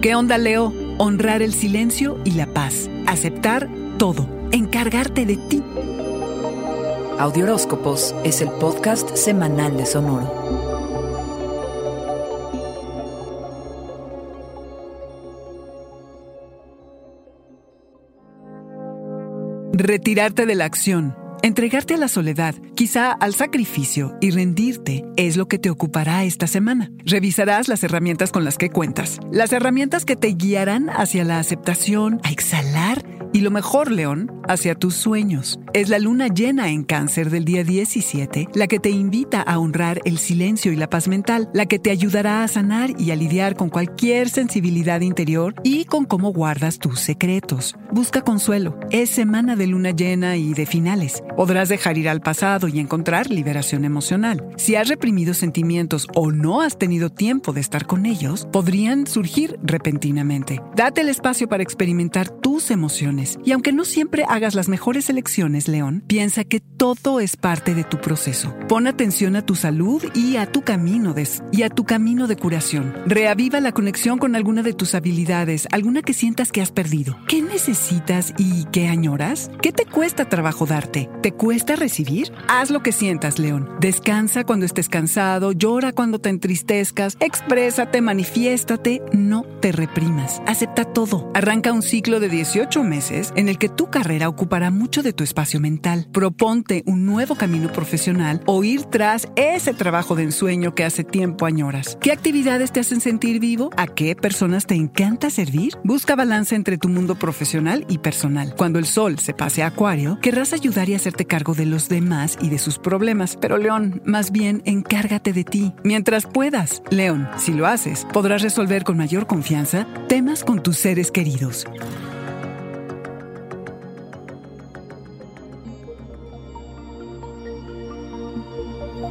¿Qué onda, Leo? Honrar el silencio y la paz. Aceptar todo. Encargarte de ti. Audioróscopos es el podcast semanal de Sonoro. Retirarte de la acción. Entregarte a la soledad, quizá al sacrificio y rendirte es lo que te ocupará esta semana. Revisarás las herramientas con las que cuentas, las herramientas que te guiarán hacia la aceptación, a exhalar y lo mejor, León, hacia tus sueños. Es la luna llena en cáncer del día 17 la que te invita a honrar el silencio y la paz mental, la que te ayudará a sanar y a lidiar con cualquier sensibilidad interior y con cómo guardas tus secretos. Busca consuelo. Es semana de luna llena y de finales. Podrás dejar ir al pasado y encontrar liberación emocional. Si has reprimido sentimientos o no has tenido tiempo de estar con ellos, podrían surgir repentinamente. Date el espacio para experimentar tus emociones. Y aunque no siempre hagas las mejores elecciones, León, piensa que todo es parte de tu proceso. Pon atención a tu salud y a tu camino de, y a tu camino de curación. Reaviva la conexión con alguna de tus habilidades, alguna que sientas que has perdido. ¿Qué necesitas y qué añoras? ¿Qué te cuesta trabajo darte? ¿Te cuesta recibir? Haz lo que sientas, León. Descansa cuando estés cansado, llora cuando te entristezcas, exprésate, manifiéstate, no te reprimas. Acepta todo. Arranca un ciclo de 18 meses en el que tu carrera ocupará mucho de tu espacio mental. Proponte un nuevo camino profesional o ir tras ese trabajo de ensueño que hace tiempo añoras. ¿Qué actividades te hacen sentir vivo? ¿A qué personas te encanta servir? Busca balance entre tu mundo profesional y personal. Cuando el sol se pase a Acuario, querrás ayudar y hacerte cargo de los demás y de sus problemas. Pero León, más bien encárgate de ti. Mientras puedas, León, si lo haces, podrás resolver con mayor confianza temas con tus seres queridos.